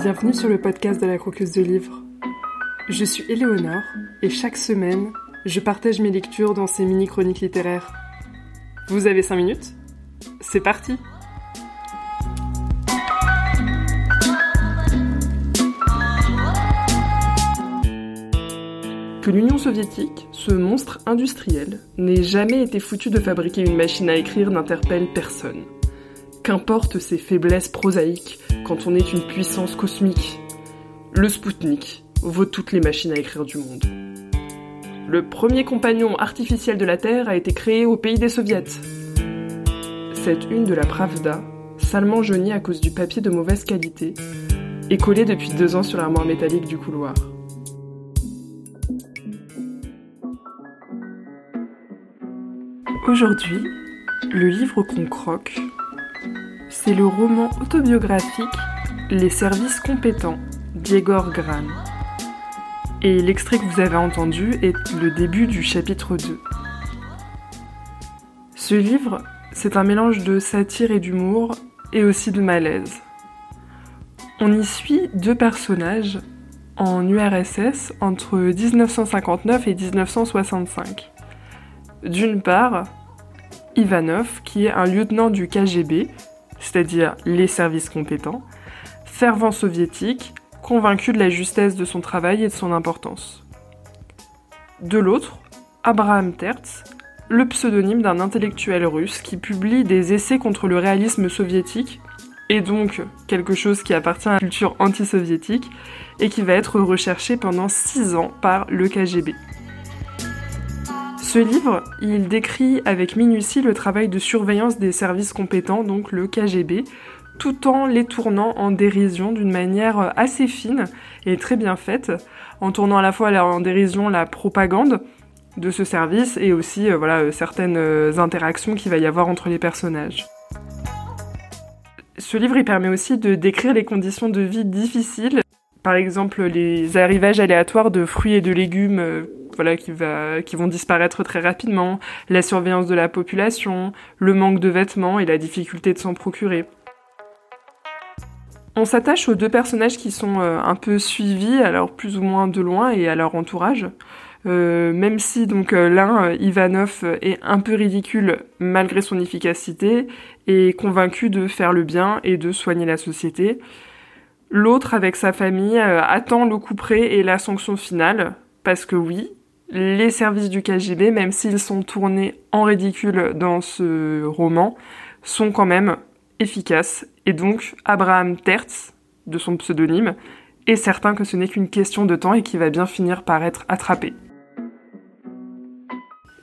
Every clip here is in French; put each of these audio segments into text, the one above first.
Bienvenue sur le podcast de la croqueuse de livres. Je suis Éléonore et chaque semaine, je partage mes lectures dans ces mini-chroniques littéraires. Vous avez 5 minutes? C'est parti Que l'Union soviétique, ce monstre industriel, n'ait jamais été foutu de fabriquer une machine à écrire n'interpelle personne. Qu'importe ses faiblesses prosaïques quand on est une puissance cosmique. Le Spoutnik vaut toutes les machines à écrire du monde. Le premier compagnon artificiel de la Terre a été créé au pays des soviets. Cette une de la Pravda, salement jaunie à cause du papier de mauvaise qualité, est collée depuis deux ans sur l'armoire métallique du couloir. Aujourd'hui, le livre qu'on croque, c'est le roman autobiographique Les services compétents d'Igor Gran. Et l'extrait que vous avez entendu est le début du chapitre 2. Ce livre, c'est un mélange de satire et d'humour, et aussi de malaise. On y suit deux personnages en URSS entre 1959 et 1965. D'une part, Ivanov, qui est un lieutenant du KGB, c'est-à-dire les services compétents, fervent soviétique, convaincu de la justesse de son travail et de son importance. De l'autre, Abraham Tertz, le pseudonyme d'un intellectuel russe qui publie des essais contre le réalisme soviétique, et donc quelque chose qui appartient à la culture anti-soviétique, et qui va être recherché pendant six ans par le KGB. Ce livre, il décrit avec minutie le travail de surveillance des services compétents, donc le KGB, tout en les tournant en dérision d'une manière assez fine et très bien faite, en tournant à la fois en dérision la propagande de ce service et aussi euh, voilà, euh, certaines euh, interactions qu'il va y avoir entre les personnages. Ce livre il permet aussi de décrire les conditions de vie difficiles, par exemple les arrivages aléatoires de fruits et de légumes voilà, qui, vont disparaître très rapidement, la surveillance de la population, le manque de vêtements et la difficulté de s'en procurer. On s'attache aux deux personnages qui sont euh, un peu suivis, alors plus ou moins de loin, et à leur entourage. Euh, même si donc euh, l'un, Ivanov, est un peu ridicule malgré son efficacité, et convaincu de faire le bien et de soigner la société. L'autre, avec sa famille, attend le coup près et la sanction finale, parce que oui, les services du KGB, même s'ils sont tournés en ridicule dans ce roman, sont quand même efficaces. Et donc, Abraham Tertz, de son pseudonyme, est certain que ce n'est qu'une question de temps et qu'il va bien finir par être attrapé.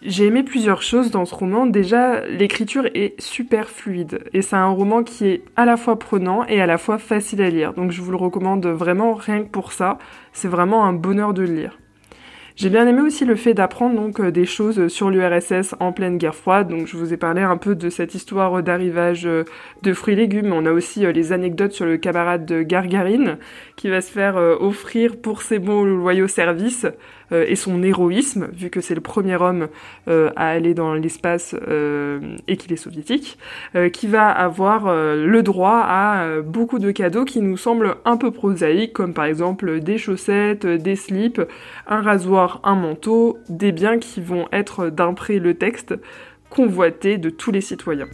J'ai aimé plusieurs choses dans ce roman. Déjà, l'écriture est super fluide et c'est un roman qui est à la fois prenant et à la fois facile à lire. Donc je vous le recommande vraiment rien que pour ça. C'est vraiment un bonheur de le lire. J'ai bien aimé aussi le fait d'apprendre donc euh, des choses sur l'URSS en pleine guerre froide. Donc je vous ai parlé un peu de cette histoire d'arrivage euh, de fruits et légumes. On a aussi euh, les anecdotes sur le camarade de Gargarine qui va se faire offrir pour ses bons loyaux services euh, et son héroïsme, vu que c'est le premier homme euh, à aller dans l'espace euh, et qu'il est soviétique, qui va avoir le droit à beaucoup de cadeaux qui nous semblent un peu prosaïques, comme par exemple des chaussettes, des slips, un rasoir, un manteau, des biens qui vont être d'un le texte convoité de tous les citoyens.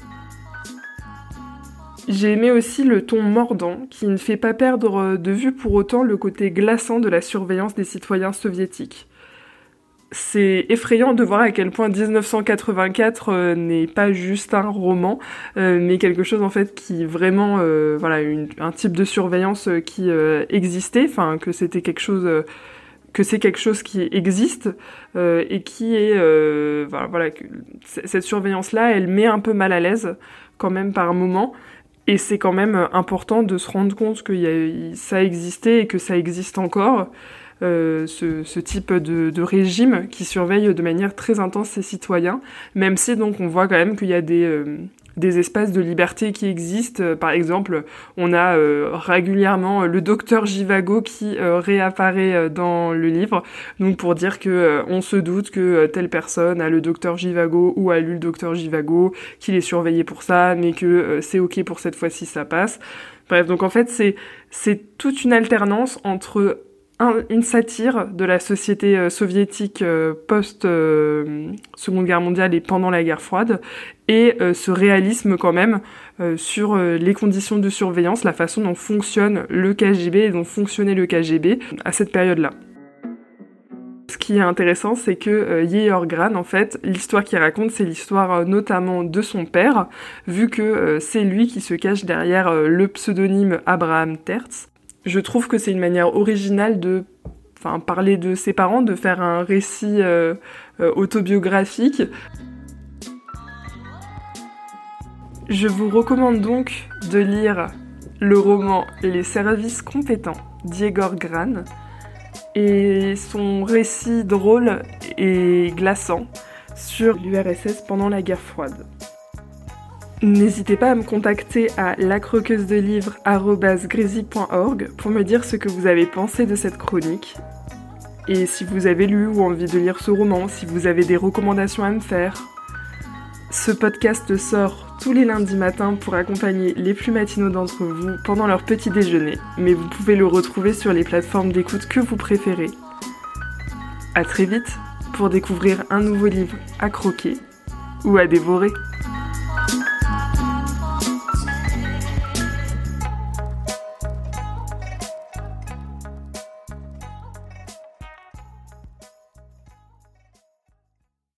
J'ai aimé aussi le ton mordant, qui ne fait pas perdre de vue pour autant le côté glaçant de la surveillance des citoyens soviétiques. C'est effrayant de voir à quel point 1984 euh, n'est pas juste un roman, euh, mais quelque chose en fait qui vraiment, euh, voilà, un type de surveillance qui existait, enfin que c'était quelque chose que c'est quelque chose qui existe et qui est voilà, voilà cette surveillance là elle met un peu mal à l'aise quand même par moment et c'est quand même important de se rendre compte que ça existait et que ça existe encore. Euh, ce, type de, régime qui surveille de manière très intense ses citoyens, même si donc on voit quand même qu'il y a des, euh, des espaces de liberté qui existent. Euh, par exemple, on a euh, régulièrement le docteur Jivago qui euh, réapparaît dans le livre, donc pour dire que on se doute que telle personne a le docteur Jivago ou a lu le docteur Jivago, qu'il est surveillé pour ça, mais que c'est ok pour cette fois-ci ça passe. Bref, donc en fait c'est toute une alternance entre une satire de la société euh, soviétique euh, post-Seconde euh, Guerre mondiale et pendant la guerre froide, et ce réalisme quand même sur les conditions de surveillance, la façon dont fonctionne le KGB et dont fonctionnait le KGB à cette période-là. Ce qui est intéressant, c'est que euh, Gran, en fait, l'histoire qu'il raconte, c'est l'histoire notamment de son père, vu que c'est lui qui se cache derrière le pseudonyme Abraham Tertz, je trouve que c'est une manière originale de parler de ses parents, de faire un récit euh, euh, autobiographique. Je vous recommande donc de lire le roman Les services compétents d'Iegor Gran et son récit drôle et glaçant sur l'URSS pendant la guerre froide. N'hésitez pas à me contacter à lacroqueusedelivre.org pour me dire ce que vous avez pensé de cette chronique. Et si vous avez lu ou envie de lire ce roman, si vous avez des recommandations à me faire. Ce podcast sort tous les lundis matins pour accompagner les plus matinaux d'entre vous pendant leur petit déjeuner, mais vous pouvez le retrouver sur les plateformes d'écoute que vous préférez. A très vite pour découvrir un nouveau livre à croquer ou à dévorer.